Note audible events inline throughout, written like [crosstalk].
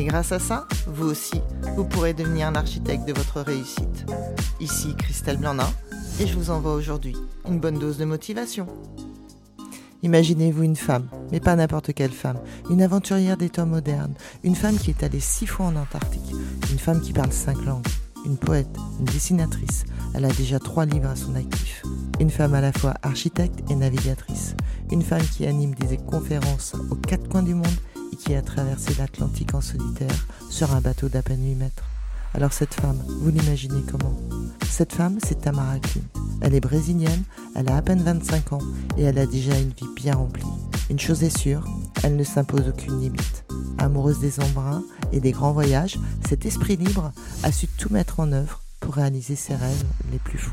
Et grâce à ça, vous aussi, vous pourrez devenir un architecte de votre réussite. Ici Christelle Blandin, et je vous envoie aujourd'hui une bonne dose de motivation. Imaginez-vous une femme, mais pas n'importe quelle femme, une aventurière des temps modernes, une femme qui est allée six fois en Antarctique, une femme qui parle cinq langues, une poète, une dessinatrice, elle a déjà trois livres à son actif, une femme à la fois architecte et navigatrice, une femme qui anime des conférences aux quatre coins du monde qui a traversé l'Atlantique en solitaire sur un bateau d'à peine 8 mètres. Alors cette femme, vous l'imaginez comment? Cette femme, c'est Tamara Klin. Elle est brésilienne, elle a à peine 25 ans et elle a déjà une vie bien remplie. Une chose est sûre, elle ne s'impose aucune limite. Amoureuse des embruns et des grands voyages, cet esprit libre a su tout mettre en œuvre pour réaliser ses rêves les plus fous.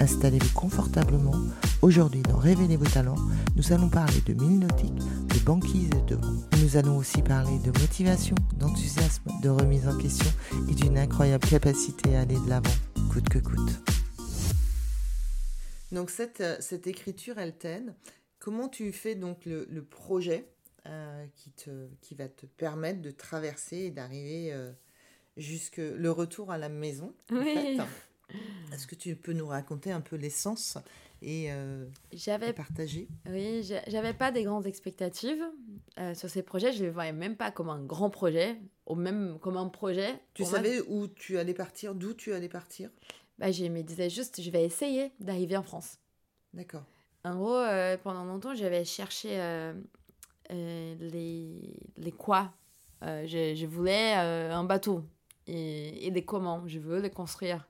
Installez-vous confortablement. Aujourd'hui, dans Révéler vos talents, nous allons parler de mille nautiques, de banquise et de vent. Nous allons aussi parler de motivation, d'enthousiasme, de remise en question et d'une incroyable capacité à aller de l'avant, coûte que coûte. Donc cette, euh, cette écriture, elle t'aide. Comment tu fais donc le, le projet euh, qui, te, qui va te permettre de traverser et d'arriver euh, jusque le retour à la maison en Oui. fait? Est-ce que tu peux nous raconter un peu l'essence et, euh, et J'avais partager? Oui, j'a- j'avais pas des grandes expectatives euh, sur ces projets. Je les voyais même pas comme un grand projet, ou même comme un projet. Tu savais où tu allais partir, d'où tu allais partir? Bah, Je me disais juste, je vais essayer d'arriver en France. D'accord. En gros, euh, pendant longtemps, j'avais cherché les, les quoi. Je, je voulais un bateau et, et des comment. Je veux les construire.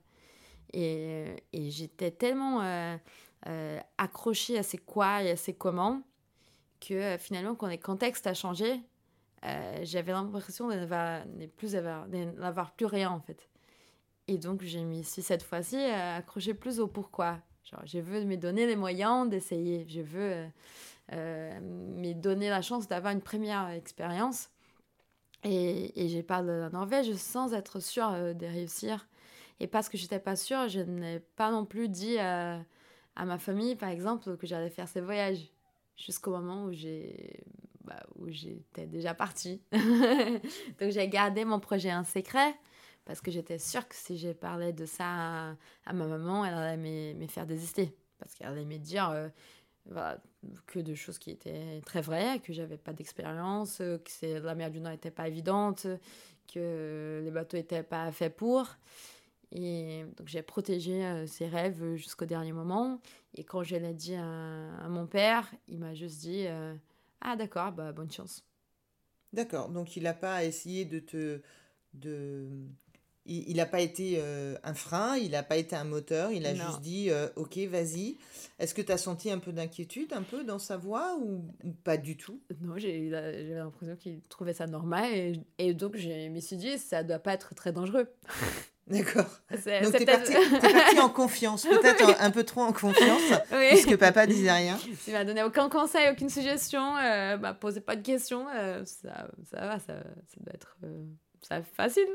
Et, et j'étais tellement euh, euh, accrochée à ces quoi et à ces comment que euh, finalement, quand le contexte a changé, euh, j'avais l'impression plus avoir, de n'avoir plus rien en fait. Et donc, j'ai mis ici cette fois-ci euh, accroché plus au pourquoi. Genre, je veux me donner les moyens d'essayer. Je veux euh, euh, me donner la chance d'avoir une première expérience. Et, et j'ai parlé de la Norvège sans être sûre euh, de réussir. Et parce que j'étais pas sûre, je n'ai pas non plus dit euh, à ma famille, par exemple, que j'allais faire ces voyages. Jusqu'au moment où j'ai bah, où j'étais déjà partie. [laughs] Donc j'ai gardé mon projet un secret parce que j'étais sûre que si j'ai parlé de ça à, ma maman, elle allait me, faire désister. Parce qu'elle allait me dire euh, que de choses qui étaient très vraies, que j'avais pas d'expérience, que la mer du Nord n'était pas évidente, que les bateaux n'étaient pas faits pour. Et donc j'ai protégé euh, ses rêves jusqu'au dernier moment. Et quand je l'ai dit à, à mon père, il m'a juste dit euh, Ah d'accord, bah, bonne chance. D'accord. Donc il n'a pas essayé de te... De... Il n'a pas été euh, un frein, il n'a pas été un moteur, il a Non. juste dit euh, ok, vas-y. Est-ce que tu as senti un peu d'inquiétude, un peu dans sa voix ou, ou pas du tout? Non, j'ai l'impression qu'il trouvait ça normal. Et, et donc je me suis dit Ça doit pas être très dangereux. [laughs] D'accord. [laughs] Donc t'es peut-être- parti, en [laughs] confiance, peut-être un, un peu trop en confiance, [laughs] Oui. puisque papa disait rien. S'il m'a donné aucun conseil, aucune suggestion, euh, bah, posez pas de questions, euh, ça, ça va, ça, ça doit être euh, ça facile.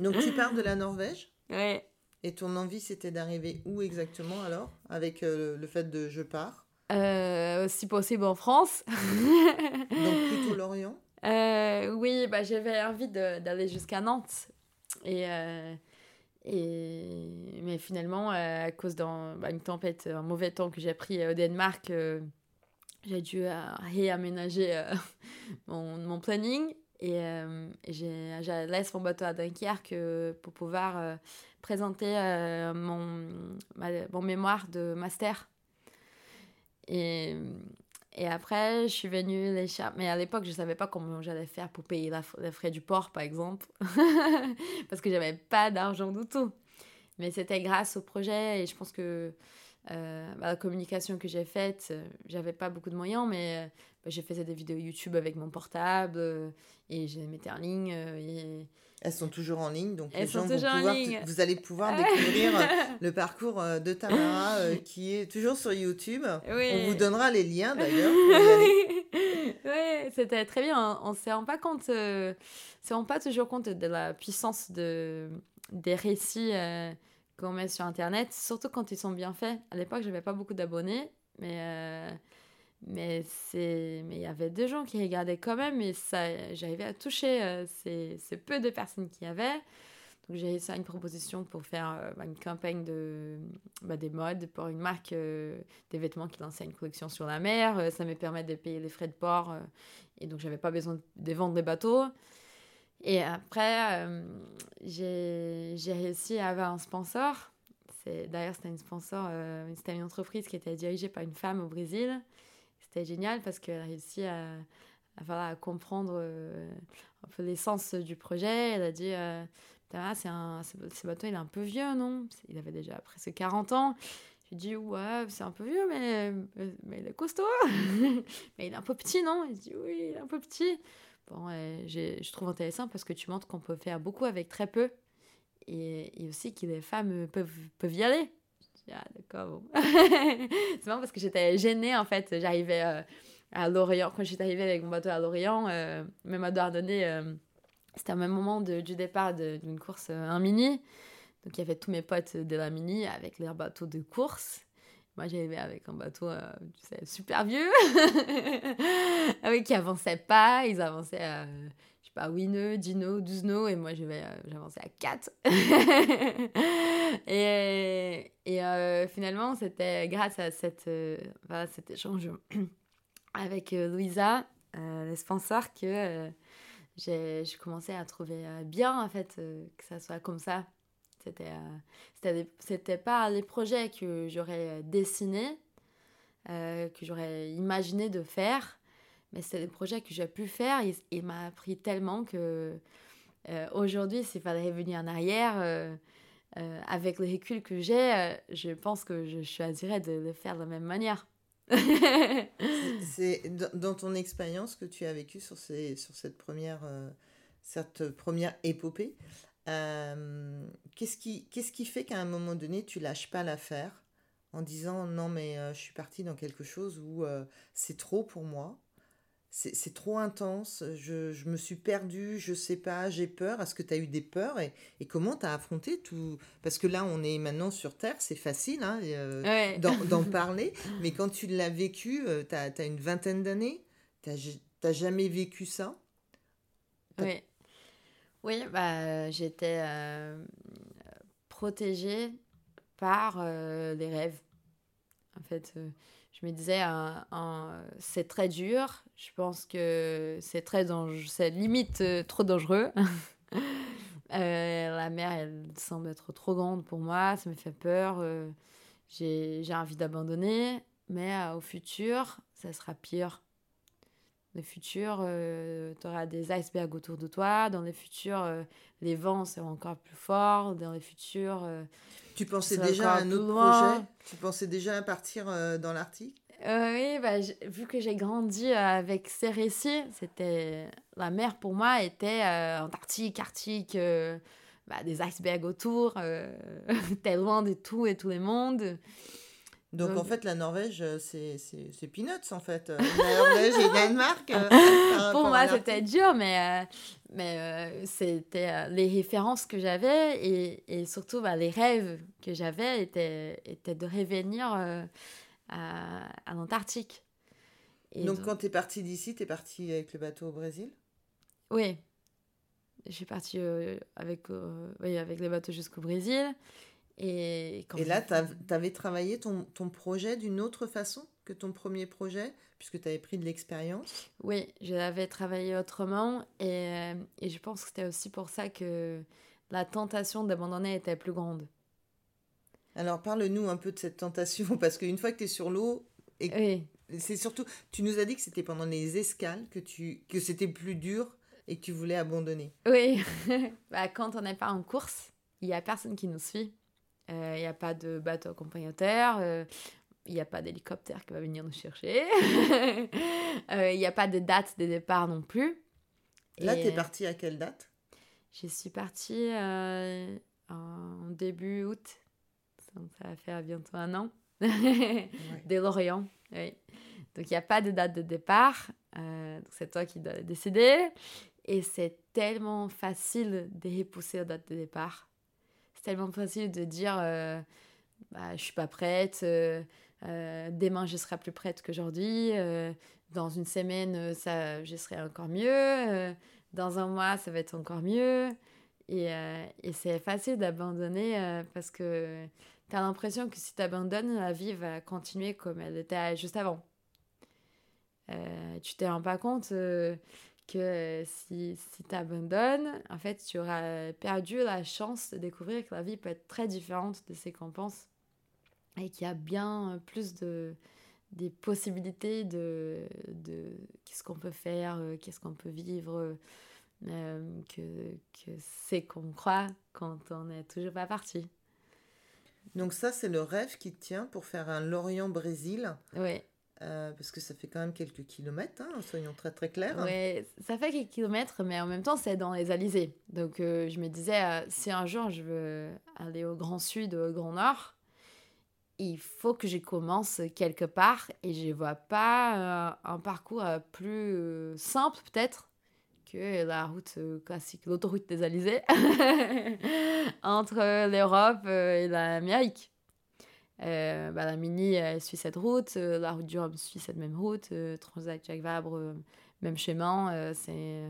Donc tu pars de la Norvège Ouais. et ton envie c'était d'arriver où exactement alors Avec euh, le fait de je pars? Si possible en France. Donc plutôt l'Orient? Euh, oui, bah, j'avais envie d'aller jusqu'à Nantes. Et, euh, et, mais finalement, euh, à cause d'une tempête, un mauvais temps que j'ai pris au Danemark, euh, j'ai dû euh, réaménager euh, [laughs] mon, planning. Et, euh, j'ai- laisse mon bateau à Dunkerque euh, pour pouvoir euh, présenter euh, mon, mon mémoire de master. Et après, je suis venue les char- Mais à l'époque, je ne savais pas comment j'allais faire pour payer les frais du port, par exemple. [laughs] Parce que j'avais pas d'argent du tout. Mais c'était grâce au projet et je pense que euh, bah, la communication que j'ai faite, euh, j'avais pas beaucoup de moyens, mais euh, j'ai fait des vidéos YouTube avec mon portable et je les mettais en ligne. Elles sont toujours en ligne, donc Elles les gens vont pouvoir, vous allez pouvoir découvrir euh, [laughs] le parcours euh, de Tamara euh, qui est toujours sur YouTube. Oui. On vous donnera les liens d'ailleurs. ouais, [laughs] [laughs] c'était très bien. On ne se rend pas compte, euh, se rend pas toujours compte de la puissance de, des récits euh, qu'on met sur Internet, surtout quand ils sont bien faits. À l'époque, j'avais pas beaucoup d'abonnés, mais mais c'est mais il y avait deux gens qui regardaient quand même, et ça, j'arrivais à toucher euh, ces, peu de personnes qu'il y avait. Donc j'ai réussi à une proposition pour faire euh, une campagne de bah, des modes pour une marque euh, des vêtements qui lançait une collection sur la mer. Euh, ça me permet de payer les frais de port et donc j'avais pas besoin de vendre des bateaux. Et après, j'ai j'ai réussi à avoir un sponsor. C'est- D'ailleurs, c'était une sponsor, c'était une entreprise qui était dirigée par une femme au Brésil. C'était génial parce qu'elle a réussi à, à, à comprendre euh, un peu l'essence du projet. Elle a dit euh, Putain, c'est un, ce, bateau, il est un peu vieux, non? Il avait déjà presque 40 ans. J'ai dit Ouais, c'est un peu vieux, mais, mais il est costaud. [laughs] mais il est un peu petit, non? Il dit Oui, il est un peu petit. Bon, euh, je trouve intéressant parce que tu montres qu'on peut faire beaucoup avec très peu et, et aussi que les femmes peuvent, peuvent y aller. Ah, d'accord, bon. c'est marrant parce que j'étais gênée en fait. J'arrivais euh, à Lorient, quand j'étais arrivée avec mon bateau à Lorient, euh, même à Douarnenez, euh, c'était au même moment de- du départ d'une course, euh, un mini. Donc il y avait tous mes potes de la mini avec leurs bateaux de course. Moi, j'arrivais avec un bateau, euh, tu sais, super vieux, [laughs] ah oui, qui avançait pas. Ils avançaient je sais pas, 8 nœuds, 10 nœuds, 12 nœuds, et moi, j'avais, euh, j'avançais à 4. [laughs] et et euh, finalement, c'était grâce à cette, euh, cet échange [clears throat] avec euh, Louisa, euh, le sponsor, que j'ai commencé à trouver bien, en fait, que ça soit comme ça. C'était pas les projets que j'aurais dessinés, que j'aurais imaginé de faire, mais c'était des projets que j'ai pu faire et m'a appris tellement que euh, aujourd'hui, s'il fallait revenir en arrière, euh, euh, avec le recul que j'ai, euh, je pense que je choisirais de le faire de la même manière. [laughs] C'est dans, ton expérience que tu as vécue sur, ces, sur cette, première, cette première épopée. Qu'est-ce qui, qu'est-ce qui fait qu'à un moment donné, tu lâches pas l'affaire en disant non, mais je suis partie dans quelque chose où c'est trop pour moi, c'est trop intense, je, je me suis perdue, je sais pas, j'ai peur. Est-ce que tu as eu des peurs et, et comment tu as affronté tout? Parce que là, on est maintenant sur Terre, c'est facile hein, euh, Ouais. [laughs] d'en parler, mais quand tu l'as vécu, tu as, une vingtaine d'années, tu n'as jamais vécu ça? Oui, oui bah, j'étais euh, protégée par euh, les rêves. En fait, euh, je me disais, un- c'est très dur. Je pense que c'est très dangereux, c'est limite euh, trop dangereux. [laughs] Euh, la mer, elle semble être trop grande pour moi, ça me fait peur. euh, j'ai envie d'abandonner, mais euh, au futur, ça sera pire. Le futur, tu auras des icebergs autour de toi. Dans le futur, euh, les vents seront encore plus forts. Dans le futur, euh, Tu pensais déjà à un autre loin. projet? Tu pensais déjà à partir euh, dans l'Arctique? Euh, oui, bah, vu que j'ai grandi euh, avec ces récits, c'était la mer pour moi était euh, Antarctique, Arctique, euh, bah, des icebergs autour, euh, [laughs] t'es loin de tout et tout le monde. Donc en fait, la Norvège, euh, c'est peanuts en fait. Euh, La Norvège et Danemark. euh, Pour moi, c'était dur, mais, euh, mais euh, c'était les références que j'avais et, et surtout bah, les rêves que j'avais étaient, étaient de revenir à, à l'Antarctique. Donc quand tu es parti d'ici, tu es parti avec le bateau au Brésil? Oui. Je suis partie avec, oui, avec les bateaux jusqu'au Brésil. Et, quand Et là, tu avais travaillé ton, ton projet d'une autre façon que ton premier projet, puisque tu avais pris de l'expérience? Oui, je l'avais travaillé autrement. Et, euh, et je pense que c'était aussi pour ça que la tentation d'abandonner était plus grande. Alors parle-nous un peu de cette tentation, [laughs] parce qu'une fois que tu es sur l'eau, et Oui, c'est surtout, tu nous as dit que c'était pendant les escales que, tu, que c'était plus dur et que tu voulais abandonner. oui. [laughs] bah, quand on n'est pas en course, il n'y a personne qui nous suit. Euh, Il n'y a pas de bateau accompagnateur. euh, Il n'y a pas d'hélicoptère qui va venir nous chercher. [laughs] Il n'y a pas de date de départ non plus. Là, tu es partie à quelle date? Je suis partie en début août. Ça va faire bientôt un an. [laughs] Dès Lorient, oui. Donc, il n'y a pas de date de départ. Euh, c'est toi qui dois décider. Et c'est tellement facile de repousser la date de départ. C'est tellement facile de dire euh, bah, je suis pas prête, euh, euh, demain je serai plus prête qu'aujourd'hui, dans une semaine ça, je serai encore mieux, dans un mois ça va être encore mieux. Et, c'est facile d'abandonner parce que tu as l'impression que si tu abandonnes, la vie va continuer comme elle était juste avant. Euh, tu te rends pas compte euh, que si, si tu abandonnes, en fait, tu auras perdu la chance de découvrir que la vie peut être très différente de ce qu'on pense et qu'il y a bien plus de des possibilités de, de qu'est-ce qu'on peut faire, euh, qu'est-ce qu'on peut vivre, que, que c'est qu'on croit quand on n'est toujours pas parti. Donc ça, c'est le rêve qui tient pour faire un Lorient-Brésil. Oui. Euh, parce que ça fait quand même quelques kilomètres, hein, soyons très très clairs. Oui, ça fait quelques kilomètres, mais en même temps, c'est dans les Alizés. Donc euh, je me disais, euh, si un jour je veux aller au Grand Sud au Grand Nord, il faut que je commence quelque part et je vois pas un parcours plus simple peut-être que la route classique, l'autoroute des Alizés, [laughs] entre l'Europe et l'Amérique. Euh, bah, la Mini suit cette route, euh, la route du Rhum suit cette même route, euh, Transat Jacques Vabre, même chemin. c'est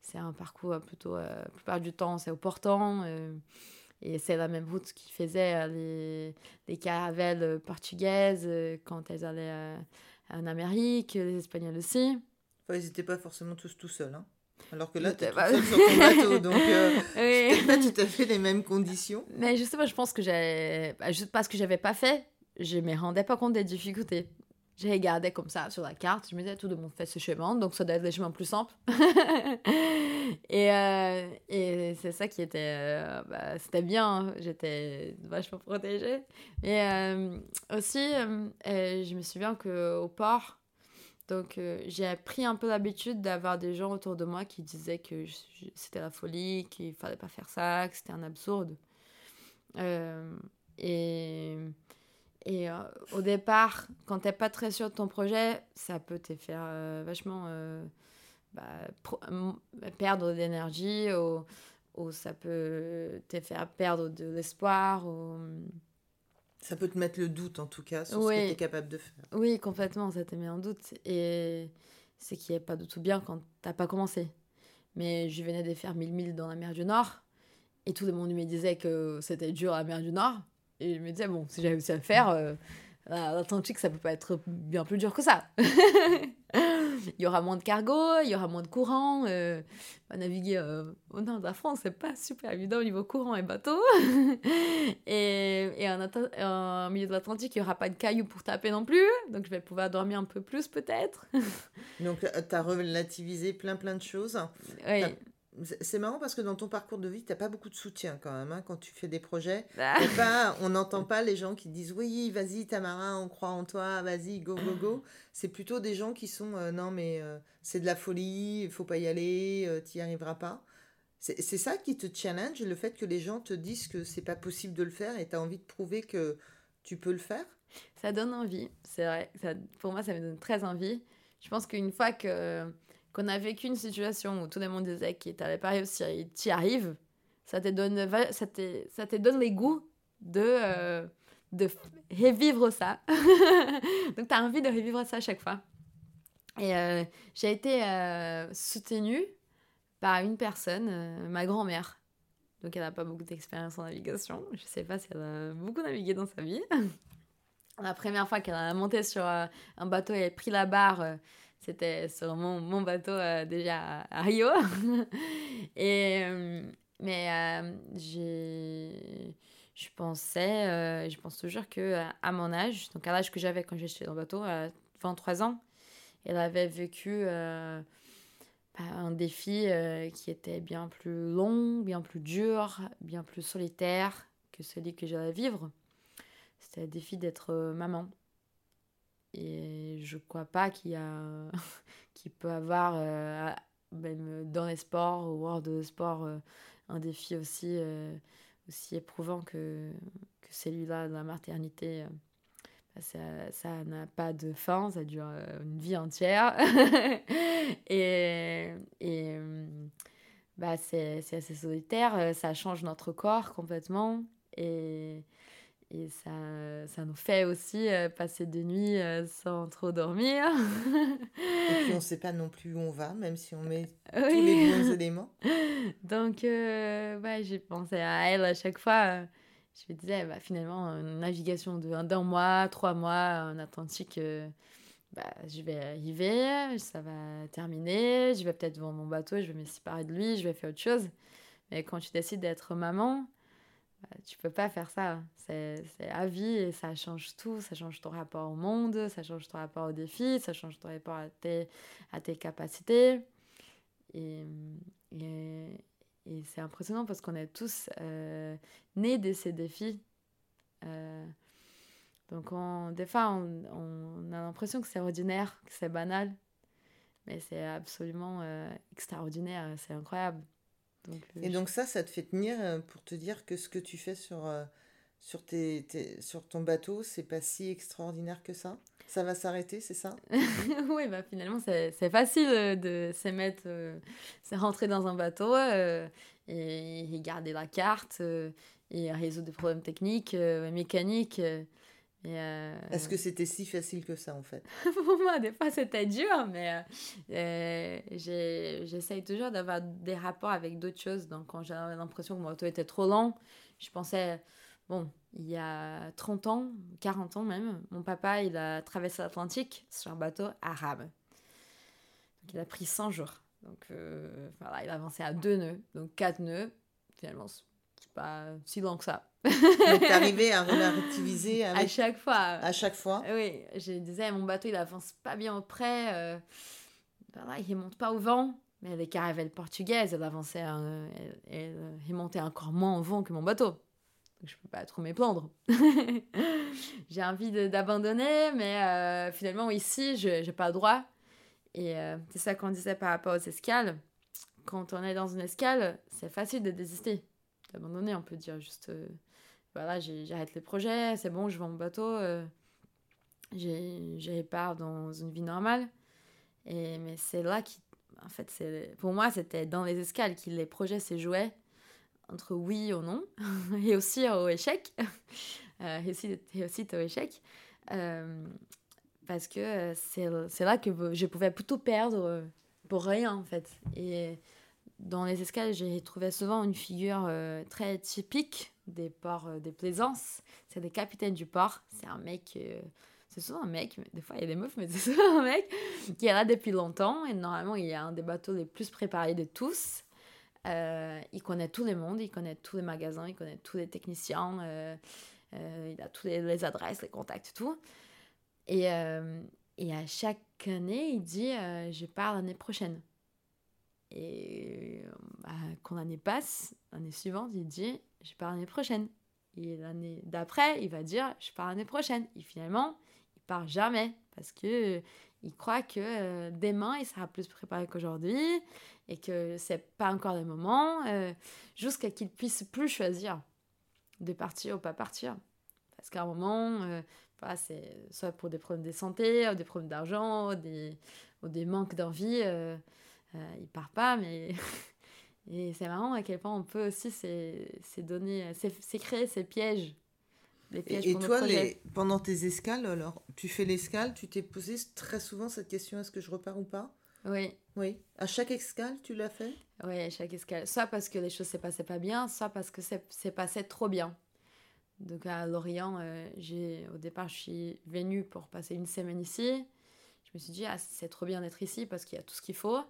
c'est un parcours plutôt, la plupart du temps, c'est au portant. et c'est la même route qui faisait les, les caravelles portugaises quand elles allaient en Amérique, les Espagnols aussi. Ils n'étaient pas forcément tous tout seuls. Hein. Alors que là, tu es [laughs] sur ton bateau, donc euh, oui. pas tout à fait les mêmes conditions. Mais justement, je pense que j'ai... Bah, juste parce que j'avais pas fait, je me rendais pas compte des difficultés. J'ai regardé comme ça sur la carte, je me disais tout le monde fait ce chemin, donc ça doit être légèrement plus simple. [laughs] et, euh, et c'est ça qui était... Euh, bah, c'était bien, hein. j'étais vachement protégée. Et euh, aussi, je me souviens qu'au port, donc euh, j'ai pris un peu l'habitude d'avoir des gens autour de moi qui disaient que c'était la folie, qu'il fallait pas faire ça, que c'était un absurde. Euh, et et euh, au départ, quand t'es pas très sûr de ton projet, ça peut te faire vachement bah, perdre d'énergie ou, ça peut te faire perdre de l'espoir. Ça peut te mettre le doute en tout cas sur ce que tu es capable de faire. Oui, complètement, ça te met en doute. Et c'est qui est pas du tout bien quand t'as pas commencé. Mais je venais de faire 1000 milles dans la mer du Nord et tout le monde me disait que c'était dur la mer du Nord. Et je me disais, bon, si j'avais réussi à le faire, euh, l'Atlantique, ça peut pas être bien plus dur que ça. [laughs] il y aura moins de cargo, il y aura moins de courant. Euh, bah, naviguer euh, au nord de la France, c'est pas super évident au niveau courant et bateau. [laughs] et et en, milieu de l'Atlantique, il y aura pas de cailloux pour taper non plus. Donc je vais pouvoir dormir un peu plus peut-être. [laughs] donc tu as relativisé plein plein de choses. Oui. C'est marrant parce que dans ton parcours de vie, tu n'as pas beaucoup de soutien quand même. Hein, quand tu fais des projets, [laughs] ah. pas, on n'entend pas les gens qui disent oui, vas-y Tamara, on croit en toi, vas-y, go, go, go. C'est plutôt des gens qui sont euh, non, mais euh, c'est de la folie, il faut pas y aller, euh, tu n'y arriveras pas. C'est ça qui te challenge, le fait que les gens te disent que c'est pas possible de le faire et tu as envie de prouver que tu peux le faire? Ça donne envie, c'est vrai. Ça, pour moi, ça me donne très envie. Je pense qu'une fois que qu'on a vécu une situation où tout le monde disait qu'il n'allait pas réussir et arrives, ça te donne, ça te, ça te donne les goûts de, euh, revivre ça. [laughs] Donc, tu as envie de revivre ça à chaque fois. Et euh, j'ai été euh, soutenue par une personne, ma grand-mère. Donc, elle n'a pas beaucoup d'expérience en navigation. Je sais pas si elle a beaucoup navigué dans sa vie. [laughs] La première fois qu'elle a monté sur un bateau et a pris la barre, c'était sur mon, mon bateau euh, déjà à, Rio. [laughs] et, euh, mais euh, j'ai je pensais, je pense toujours que à mon âge, donc à l'âge que j'avais quand j'étais dans le bateau, à 23 ans, elle avait vécu bah, un défi qui était bien plus long, bien plus dur, bien plus solitaire que celui que j'allais vivre. C'était le défi d'être maman. Et je crois pas qu'il y a [laughs] qu'il peut avoir même dans les sports ou hors de sport un défi aussi aussi éprouvant que, que celui-là de la maternité ça n'a pas de fin, ça dure euh, une vie entière. [laughs] et et bah, c'est assez solitaire, euh, ça change notre corps complètement. Et, et ça, ça nous fait aussi euh, passer des nuits sans trop dormir. [laughs] et puis on ne sait pas non plus où on va, même si on met tous les bons éléments. [laughs] Donc bah, j'ai pensé à elle à chaque fois je me disais, bah, finalement, une navigation d'un mois, trois mois en Atlantique, euh, bah, je vais arriver, ça va terminer, je vais peut-être vendre mon bateau, je vais me séparer de lui, je vais faire autre chose. Mais quand tu décides d'être maman, tu peux pas faire ça. C'est à vie et ça change tout. Ça change ton rapport au monde, ça change ton rapport aux défis, ça change ton rapport à tes, à tes capacités. Et, et, c'est impressionnant parce qu'on est tous euh, nés de ces défis. Euh, donc, on, des fois, on, on a l'impression que c'est ordinaire, que c'est banal. Mais c'est absolument euh, extraordinaire, c'est incroyable. Donc, et donc ça, ça te fait tenir pour te dire que ce que tu fais sur, sur, tes, sur ton bateau, c'est pas si extraordinaire que ça? Ça va s'arrêter, c'est ça? [laughs] Oui, bah finalement, c'est facile euh, de se mettre, euh, c'est rentrer dans un bateau euh, et, garder la carte et résoudre des problèmes techniques, mécaniques. Est-ce que c'était si facile que ça, en fait? [laughs] Pour moi, des fois, c'était dur, mais j'essaye toujours d'avoir des rapports avec d'autres choses. Donc, quand j'avais l'impression que mon bateau était trop lent, je pensais Bon, il y a 30 ans, 40 ans même, mon papa, il a traversé l'Atlantique sur un bateau arabe. Donc il a pris 100 jours. Donc euh, voilà, il a avancé à deux nœuds, donc quatre nœuds. Finalement, c'est pas si long que ça. [laughs] donc [laughs] arrivé à relativiser À chaque fois. À chaque fois Oui, je disais, mon bateau, il avance pas bien au près. Euh, voilà, il monte pas au vent. Mais les caravelles portugaises, elle avançait, elle, elle, elle montait encore moins au vent que mon bateau je peux pas trop me plaindre. [laughs] j'ai envie d'abandonner, mais euh, finalement, ici, je n'ai pas le droit. Et euh, c'est ça qu'on disait par rapport aux escales. Quand on est dans une escale, c'est facile de désister, d'abandonner, on peut dire juste, euh, voilà, j'arrête les projets, c'est bon, je vends mon bateau, j'ai part dans une vie normale. Et, mais c'est là qui, en fait, pour moi, c'était dans les escales que les projets se jouaient entre oui ou non, [laughs] et aussi au échec, [laughs] euh, et, aussi, au échec, euh, parce que euh, c'est là que je pouvais plutôt perdre pour rien en fait. Et dans les escales, j'ai trouvé souvent une figure très typique des ports des plaisances. C'est des capitaines du port. C'est un mec c'est souvent un mec, des fois il y a des meufs, mais [laughs] c'est souvent un mec qui est là depuis longtemps et normalement il est un des bateaux les plus préparés de tous. Euh, il connaît tout le monde, il connaît tous les magasins, il connaît tous les techniciens, euh, euh, il a toutes les, adresses, les contacts, tout. Et, et à chaque année, il dit Je pars l'année prochaine. Et bah, quand l'année passe, l'année suivante, il dit Je pars l'année prochaine. Et l'année d'après, il va dire Je pars l'année prochaine. Et finalement, il part jamais parce que il croit que demain, il sera plus préparé qu'aujourd'hui et que c'est pas encore le moment, euh, jusqu'à qu'il puisse plus choisir de partir ou pas partir. Parce qu'à un moment, euh, soit pour des problèmes de santé, des problèmes d'argent, ou des, ou des manques d'envie, euh, euh, il part pas, mais. [laughs] et c'est marrant à quel point on peut aussi c'est donner, c'est créer ces pièges. pièges et, toi, les, pendant tes escales, alors, tu fais l'escale, tu t'es posé très souvent cette question est-ce que je repars ou pas? Oui. Oui. À chaque escale, tu l'as fait? Oui, à chaque escale. Soit parce que les choses ne se passaient pas bien, soit parce que c'est passé trop bien. Donc à Lorient, euh, j'ai au départ, je suis venue pour passer une semaine ici. Je me suis dit, ah, c'est trop bien d'être ici parce qu'il y a tout ce qu'il faut.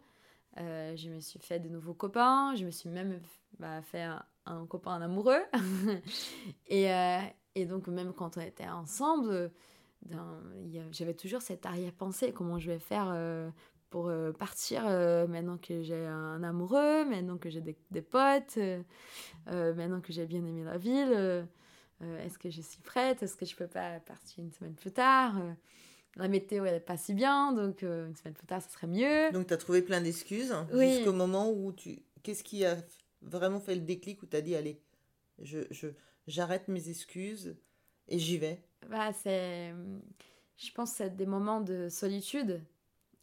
Euh, je me suis fait de nouveaux copains. Je me suis même bah, fait un, copain un amoureux. [laughs] et, euh, et, donc, même quand on était ensemble, j'avais toujours cette arrière-pensée comment je vais faire pour euh, partir euh, maintenant que j'ai un amoureux, maintenant que j'ai des, des, potes, maintenant que j'ai bien aimé la ville. Est-ce que je suis prête Est-ce que je peux pas partir une semaine plus tard la météo, elle n'est pas si bien, donc une semaine plus tard, ça serait mieux. Donc, tu as trouvé plein d'excuses jusqu'au moment où tu. Qu'est-ce qui a vraiment fait le déclic où tu as dit, allez, je, je, j'arrête mes excuses et j'y vais? Bah, c'est, Je pense que c'est des moments de solitude.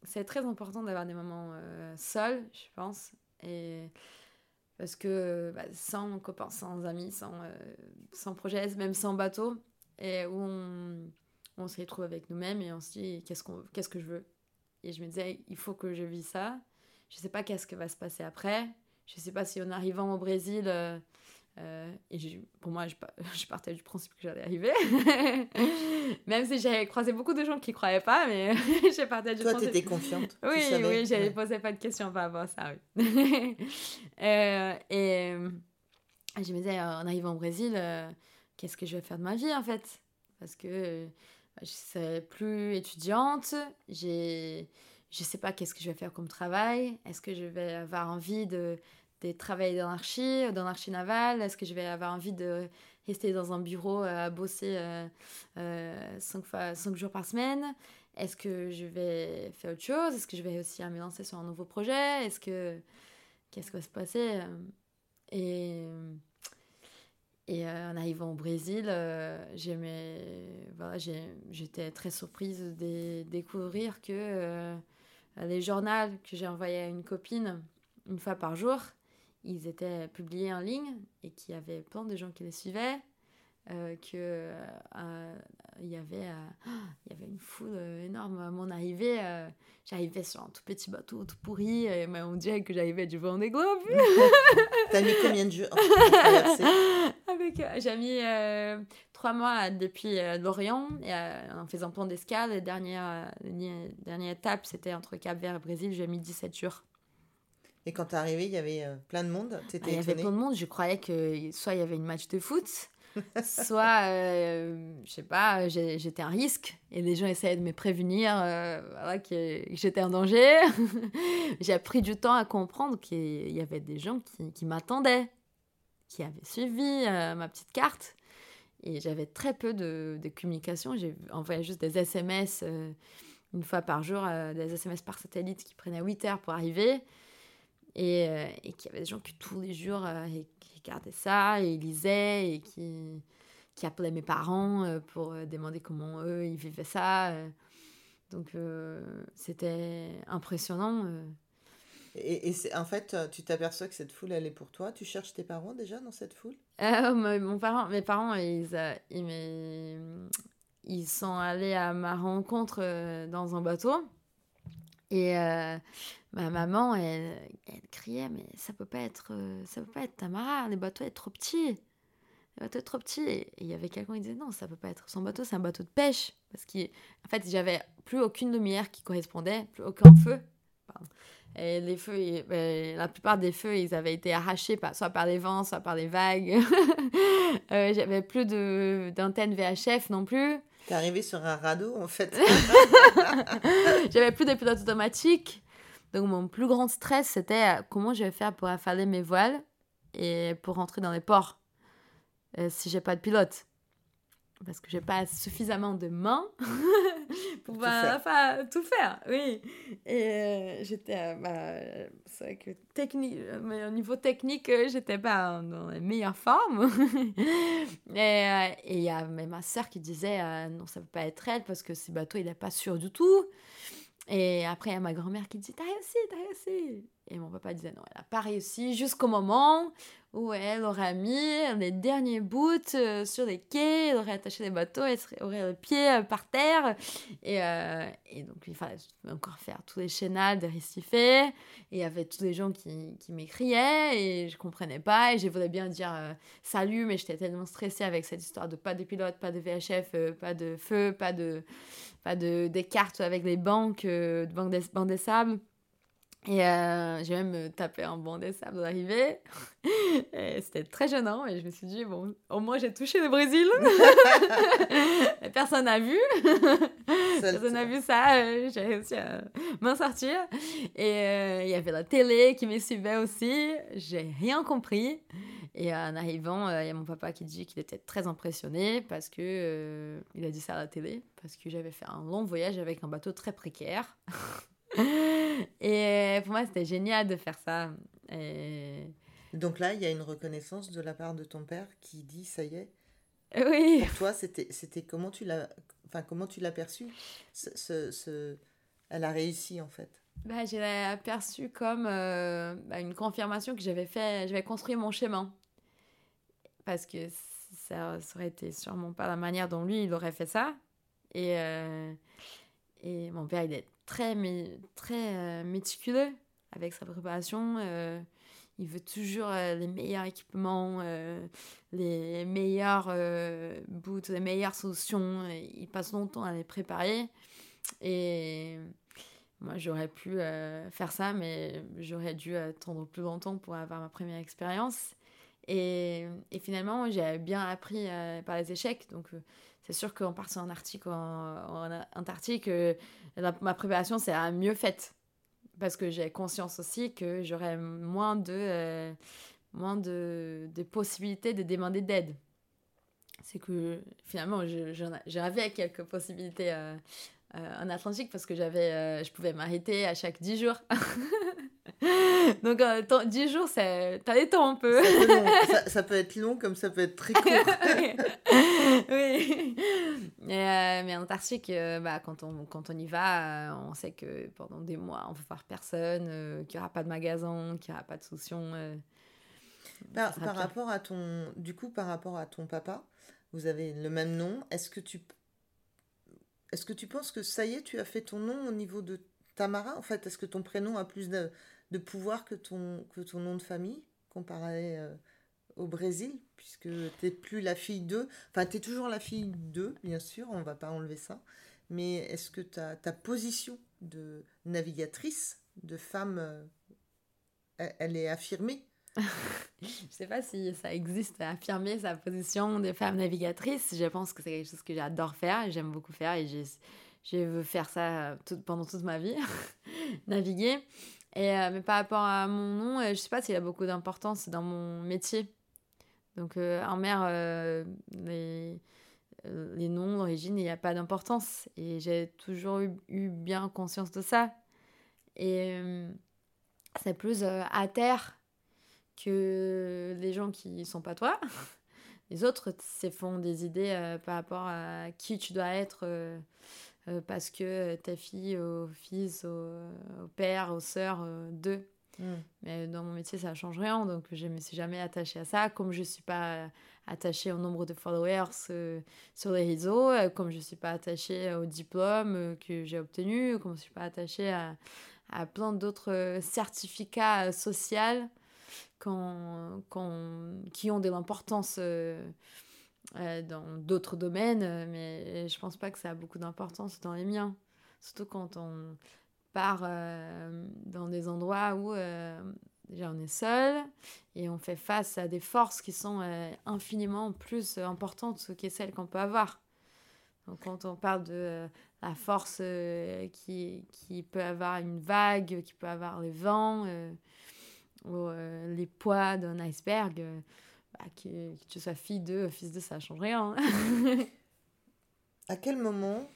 C'est très important d'avoir des moments euh, seuls, je pense. Et parce que bah, sans copains, sans amis, sans, euh, sans projet, même sans bateau, et où on, on se retrouve avec nous-mêmes et on se dit qu'est-ce, qu'on, qu'est-ce que je veux? Et je me disais, il faut que je vis ça. Je sais pas qu'est-ce que va se passer après. Je sais pas si en arrivant au Brésil, euh, euh, et pour moi, je, [laughs] je, partais du principe que j'allais arriver. [laughs] Même si j'avais croisé beaucoup de gens qui ne croyaient pas, mais [laughs] j'ai partais du Toi, principe... tu étais confiante. Oui, oui, j'avais ouais. posé pas de questions par rapport à ça, oui. euh, et je me disais, en arrivant au Brésil, qu'est-ce que je vais faire de ma vie, en fait? Parce que je suis plus étudiante, j'ai je sais pas qu'est-ce que je vais faire comme travail. Est-ce que je vais avoir envie de travailler dans l'archi, dans l'archi navale Est-ce que je vais avoir envie de rester dans un bureau euh, à bosser euh, euh, cinq, fois, cinq jours par semaine? Est-ce que je vais faire autre chose? Est-ce que je vais aussi me lancer sur un nouveau projet? Est-ce que qu'est-ce qui va se passer? Et et en arrivant au Brésil, voilà, j'étais très surprise de découvrir que les journaux que j'ai envoyés à une copine une fois par jour, ils étaient publiés en ligne et qu'il y avait plein de gens qui les suivaient, euh, que euh, il y avait euh, [gasps] il y avait une foule énorme à mon arrivée. j'arrivais sur un tout petit bateau tout pourri, et mais on dirait que j'arrivais du Vendée Globe. [laughs] T'as mis combien de jours [laughs] Avec j'ai mis trois mois depuis l'Orient et en faisant plein d'escales. La dernière, dernière étape, c'était entre Cap-Vert et Brésil. J'ai mis 17 jours. Et quand t'es arrivé, il y avait euh, plein de monde ah, Il y avait plein de monde. Je croyais que soit il y avait une match de foot, [laughs] soit, euh, je sais pas, j'étais un risque. Et les gens essayaient de me prévenir euh, que, j'étais en danger. [laughs] J'ai pris du temps à comprendre qu'il y avait des gens qui, m'attendaient, qui avaient suivi ma petite carte. Et j'avais très peu de, de communication. J'ai envoyé juste des SMS une fois par jour, des SMS par satellite qui prenaient 8 heures pour arriver et, euh, et qu'il y avait des gens qui tous les jours euh, regardaient ça et lisaient et qui, qui appelaient mes parents euh, pour demander comment eux ils vivaient ça. donc c'était impressionnant. Et, et en fait, tu t'aperçois que cette foule, elle est pour toi? Tu cherches tes parents déjà dans cette foule? Mon parent, Mes parents, ils, ils, ils, sont allés à ma rencontre dans un bateau. Et ma maman, elle, elle, criait, mais ça peut pas être, euh, ça peut pas être Tamara, les bateaux sont trop petits. Les bateaux sont trop petits. Et il y avait quelqu'un qui disait, non, ça peut pas être son bateau, c'est un bateau de pêche. Parce qu'en fait, j'avais plus aucune lumière qui correspondait, plus aucun feu. Et les feux, ben, la plupart des feux, ils avaient été arrachés par, soit par les vents, soit par les vagues. [laughs] euh, j'avais plus d'antenne VHF non plus. T'es arrivé sur un radeau, en fait. [laughs] j'avais plus de pilote automatique. Donc mon plus grand stress, c'était euh, comment je vais faire pour affaler mes voiles et pour rentrer dans les ports euh, si j'ai pas de pilote. Parce que j'ai pas suffisamment de mains [laughs] pour tout, faire. tout faire. Oui. Et euh, j'étais. Bah, c'est vrai que technique, au niveau technique, j'étais pas dans les meilleures formes. [laughs] et il y a ma soeur qui disait non, ça peut pas être elle parce que ce bateau, il n'est pas sûr du tout. Et après, il y a ma grand-mère qui dit T'as réussi, t'as réussi. Et mon papa disait Non, elle n'a pas réussi jusqu'au moment où elle aurait mis les derniers bouts euh, sur les quais, elle aurait attaché les bateaux, elle aurait le pied euh, par terre. Et, euh, et, donc, il fallait encore faire tous les chaînades de récifés. Et il y avait tous les gens qui, qui m'écriaient et je comprenais pas. Et je voulais bien dire salut, mais j'étais tellement stressée avec cette histoire de pas de pilote, pas de VHF, pas de feu, pas de pas de, des cartes avec les banques, de banque des, banque des sables. Et euh, j'ai même tapé un banc des sables l'arrivée. C'était très gênant, et je me suis dit, bon, au moins j'ai touché le Brésil. [laughs] Personne n'a vu. Personne n'a vu ça. Euh, j'ai réussi à m'en sortir. Et euh, il y avait la télé qui me suivait aussi. J'ai rien compris. Et en arrivant, il y a mon papa qui dit qu'il était très impressionné parce que il a dit ça à la télé parce que j'avais fait un long voyage avec un bateau très précaire. [laughs] [laughs] et pour moi, c'était génial de faire ça. Et... Donc là, il y a une reconnaissance de la part de ton père qui dit ça y est. Oui. Pour toi, c'était c'était comment tu l'as enfin comment tu l'as perçu ce, ce, elle a réussi en fait? Bah, je l'ai aperçu comme euh, bah, une confirmation que j'avais fait, j'avais construit mon chemin. Parce que ça, ça, aurait été sûrement pas la manière dont lui, il aurait fait ça. Et, euh, et mon père, il est très, très euh, méticuleux avec sa préparation. Euh, il veut toujours euh, les meilleurs équipements, les meilleurs boots, les meilleures solutions. Il passe longtemps à les préparer. Et moi, j'aurais pu faire ça, mais j'aurais dû attendre plus longtemps pour avoir ma première expérience. Et, et finalement, j'ai bien appris par les échecs. Donc, c'est sûr qu'en partant en Arctique, en, en Antarctique, euh, ma préparation c'est mieux faite. Parce que j'ai conscience aussi que j'aurais moins de, euh, moins de, de, possibilités de demander d'aide. C'est que finalement, j'avais quelques possibilités euh, en Atlantique parce que j'avais, je pouvais m'arrêter à chaque 10 jours. [laughs] [laughs] Donc, euh, 10 jours, t'as les temps un peu. [laughs] Ça peut, être long comme ça peut être très court. [laughs] oui. Euh, mais en Antarctique, euh, bah, quand, on, quand on y va, euh, on sait que pendant des mois, on ne va voir personne, qu'il n'y aura pas de magasin, qu'il n'y aura pas de solution. par, par rapport à ton, du coup, par rapport à ton papa, vous avez le même nom. Est-ce que tu est-ce que tu penses que ça y est, tu as fait ton nom au niveau de Tamara En fait, est-ce que ton prénom a plus de, de pouvoir que ton, que ton nom de famille, comparé euh, au Brésil, puisque tu n'es plus la fille d'eux. Enfin, tu es toujours la fille d'eux, bien sûr, on va pas enlever ça. Mais est-ce que ta, ta position de navigatrice, de femme, euh, elle, est affirmée? [laughs] Je sais pas si ça existe, affirmer sa position de femme navigatrice. Je pense que c'est quelque chose que j'adore faire, j'aime beaucoup faire et je, je veux faire ça pendant toute ma vie, [laughs] naviguer. Et, euh, mais par rapport à mon nom, euh, je sais pas s'il a beaucoup d'importance dans mon métier. Donc euh, en mer, les, les noms, l'origine, il n'y a pas d'importance. Et j'ai toujours eu, bien conscience de ça. Et c'est plus à terre que les gens qui sont pas toi. [laughs] Les autres se font des idées par rapport à qui tu dois être euh, parce que ta fille au fils, au, père, aux sœurs euh, d'eux. Mm. Mais dans mon métier, ça ne change rien, donc je ne me suis jamais attachée à ça. Comme je ne suis pas attachée au nombre de followers euh, sur les réseaux, comme je ne suis pas attachée au diplôme que j'ai obtenu, comme je ne suis pas attachée à, à plein d'autres certificats sociaux quand, quand, qui ont de l'importance euh, dans d'autres domaines, euh, mais je pense pas que ça a beaucoup d'importance dans les miens. Surtout quand on part euh, dans des endroits où déjà on est seul et on fait face à des forces qui sont infiniment plus importantes que celles qu'on peut avoir. Donc quand on parle de la force qui, qui peut avoir une vague, qui peut avoir les vents, ou les poids d'un iceberg, bah, que, tu sois fille de, fils de, ça change rien. Hein. à quel moment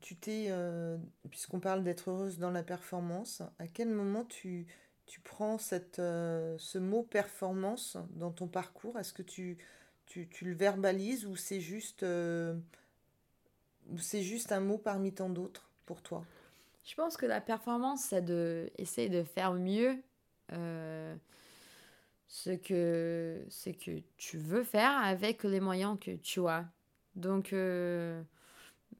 tu t'es, euh, puisqu'on parle d'être heureuse dans la performance, à quel moment tu, tu prends cette, euh, ce mot performance dans ton parcours? Est-ce que tu, tu, tu, le verbalises ou c'est juste, euh, c'est juste un mot parmi tant d'autres pour toi? Je pense que la performance, c'est de essayer de faire mieux ce que, que tu veux faire avec les moyens que tu as. Donc, euh,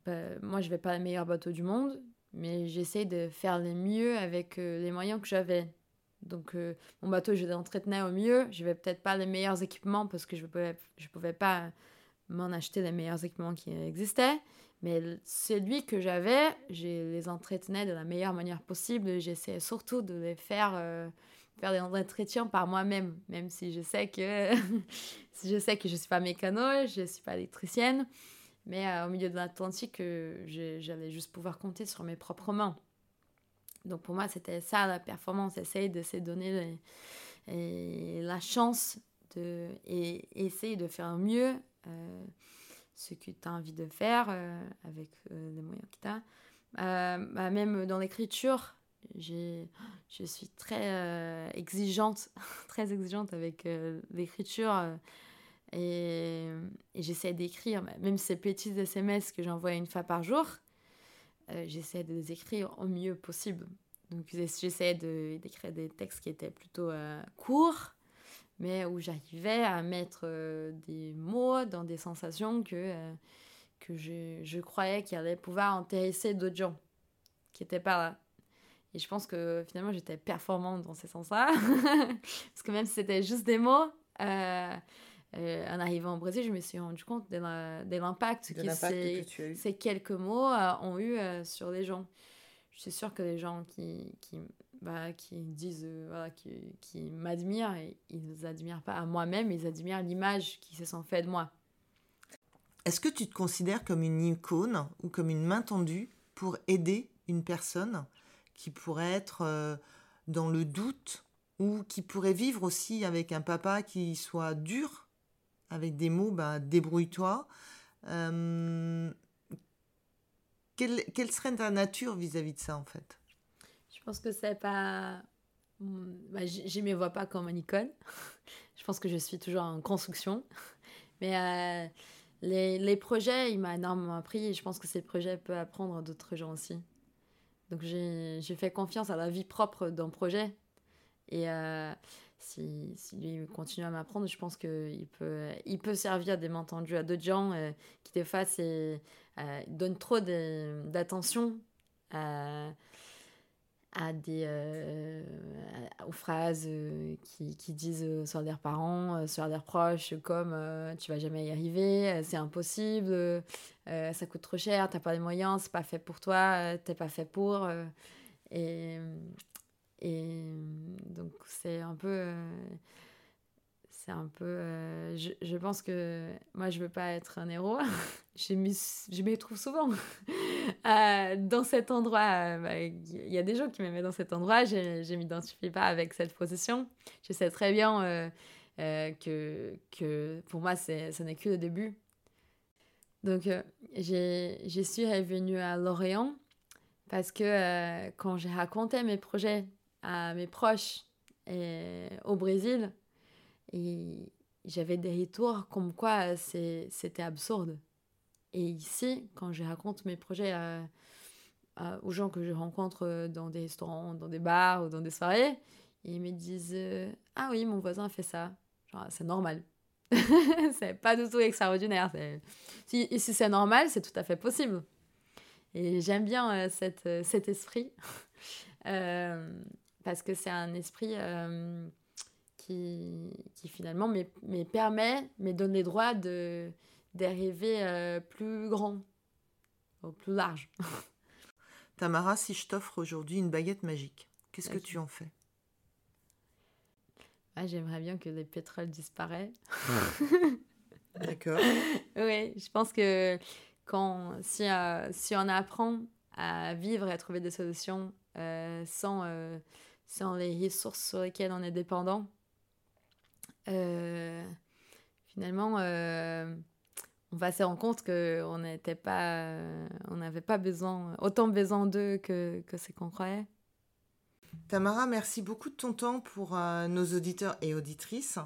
bah, moi, je vais pas le meilleur bateau du monde, mais j'essaie de faire le mieux avec euh, les moyens que j'avais. Donc, euh, mon bateau, je l'entretenais au mieux. Je vais peut-être pas les meilleurs équipements parce que je pouvais, je pouvais pas m'en acheter les meilleurs équipements qui existaient, Mais celui que j'avais, je les entretenais de la meilleure manière possible. J'essayais surtout de les faire, faire des entretiens par moi-même, même si je sais que [laughs] je sais que je suis pas mécano, je suis pas électricienne. Mais euh, au milieu de l'Atlantique, j'allais juste pouvoir compter sur mes propres mains. Donc pour moi, c'était ça la performance, essayer de se donner la chance de, et essayer de faire mieux euh, ce que tu as envie de faire euh, avec euh, les moyens que tu as. Bah, même dans l'écriture, je suis très exigeante, [laughs] très exigeante avec l'écriture. et, et j'essaie d'écrire, même ces petits SMS que j'envoie une fois par jour, j'essaie de les écrire au mieux possible. Donc j'essayais d'écrire des textes qui étaient plutôt courts, mais où j'arrivais à mettre euh, des mots dans des sensations que, euh, que je, je croyais qu'il allait pouvoir intéresser d'autres gens qui n'étaient pas là. Et je pense que finalement j'étais performante dans ces sens-là. [laughs] Parce que même si c'était juste des mots, euh, en arrivant au Brésil, je me suis rendu compte de l'impact que, ces, ces, quelques mots ont eu sur les gens. Je suis sûre que les gens qui, qui bah, qui disent, euh, voilà, qui, qui m'admirent, ils ne admirent pas à moi-même, ils admirent l'image qui se sont faite de moi. Est-ce que tu te considères comme une icône ou comme une main tendue pour aider une personne qui pourrait être euh, dans le doute ou qui pourrait vivre aussi avec un papa qui soit dur, avec des mots, bah, débrouille-toi. Euh, quelle, quelle, serait ta nature vis-à-vis -vis de ça en fait? Je pense que c'est pas. Hmm, bah, je ne me vois pas comme une icône. [laughs] je pense que je suis toujours en construction. [laughs] Mais euh, les, les, projets, il m'a énormément appris et je pense que ces projets peuvent apprendre d'autres gens aussi. Donc j'ai fait confiance à la vie propre d'un projet. Et euh, si, si, lui continue à m'apprendre, je pense qu'il peut, il peut servir des mains tendues à d'autres gens euh, qui, des fois, donnent trop d'attention à à des, euh, aux phrases euh, qui, qui, disent euh, sur leurs parents, sur leurs proches, comme tu vas jamais y arriver, c'est impossible, ça coûte trop cher, t'as pas les moyens, c'est pas fait pour toi, t'es pas fait pour. et, et donc c'est un peu c'est un peu. Euh, je, je, pense que moi, je veux pas être un héros. [laughs] je me trouve souvent [laughs] euh, dans cet endroit. Euh, bah, il y a des gens qui me mettent dans cet endroit. Je ne m'identifie pas avec cette position. Je sais très bien que, que pour moi, ce n'est que le début. Donc, je suis revenue à Lorient parce que quand j'ai raconté mes projets à mes proches au Brésil, et j'avais des retours comme quoi c'était absurde. Et ici, quand je raconte mes projets aux gens que je rencontre dans des restaurants, dans des bars ou dans des soirées, ils me disent Ah oui, mon voisin fait ça. C'est normal. [laughs] c'est pas du tout extraordinaire. Si, si c'est normal, c'est tout à fait possible. Et j'aime bien euh, cette, cet esprit. [laughs] euh, parce que c'est un esprit euh, qui, qui finalement me, me, permet, me donne les droits de, d'arriver euh, plus grand, ou plus large. [laughs] Tamara, si je t'offre aujourd'hui une baguette magique, qu'est-ce que tu en fais? Ah, J'aimerais bien que les pétroles disparaissent. [laughs] D'accord. [laughs] oui, je pense que quand, si, euh, si on apprend à vivre et à trouver des solutions euh, sans, sans les ressources sur lesquelles on est dépendant, finalement, euh, on va se rendre compte qu'on n'était pas, euh, on n'avait pas besoin, autant besoin d'eux que, que ce qu'on croyait. Tamara, merci beaucoup de ton temps pour nos auditeurs et auditrices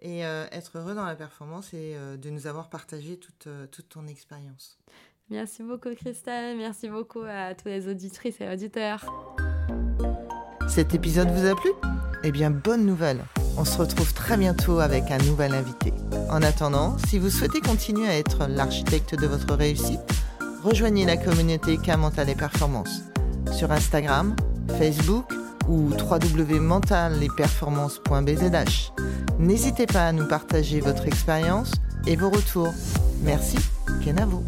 et être heureux dans la performance et de nous avoir partagé toute, toute ton expérience. Merci beaucoup Christelle, merci beaucoup à tous les auditrices et auditeurs. Cet épisode vous a plu? Eh bien, bonne nouvelle on se retrouve très bientôt avec un nouvel invité. En attendant, si vous souhaitez continuer à être l'architecte de votre réussite, rejoignez la communauté K Mental et Performance sur Instagram, Facebook ou www.mentalesperformances.bzh. N'hésitez pas à nous partager votre expérience et vos retours. Merci, Kenavo.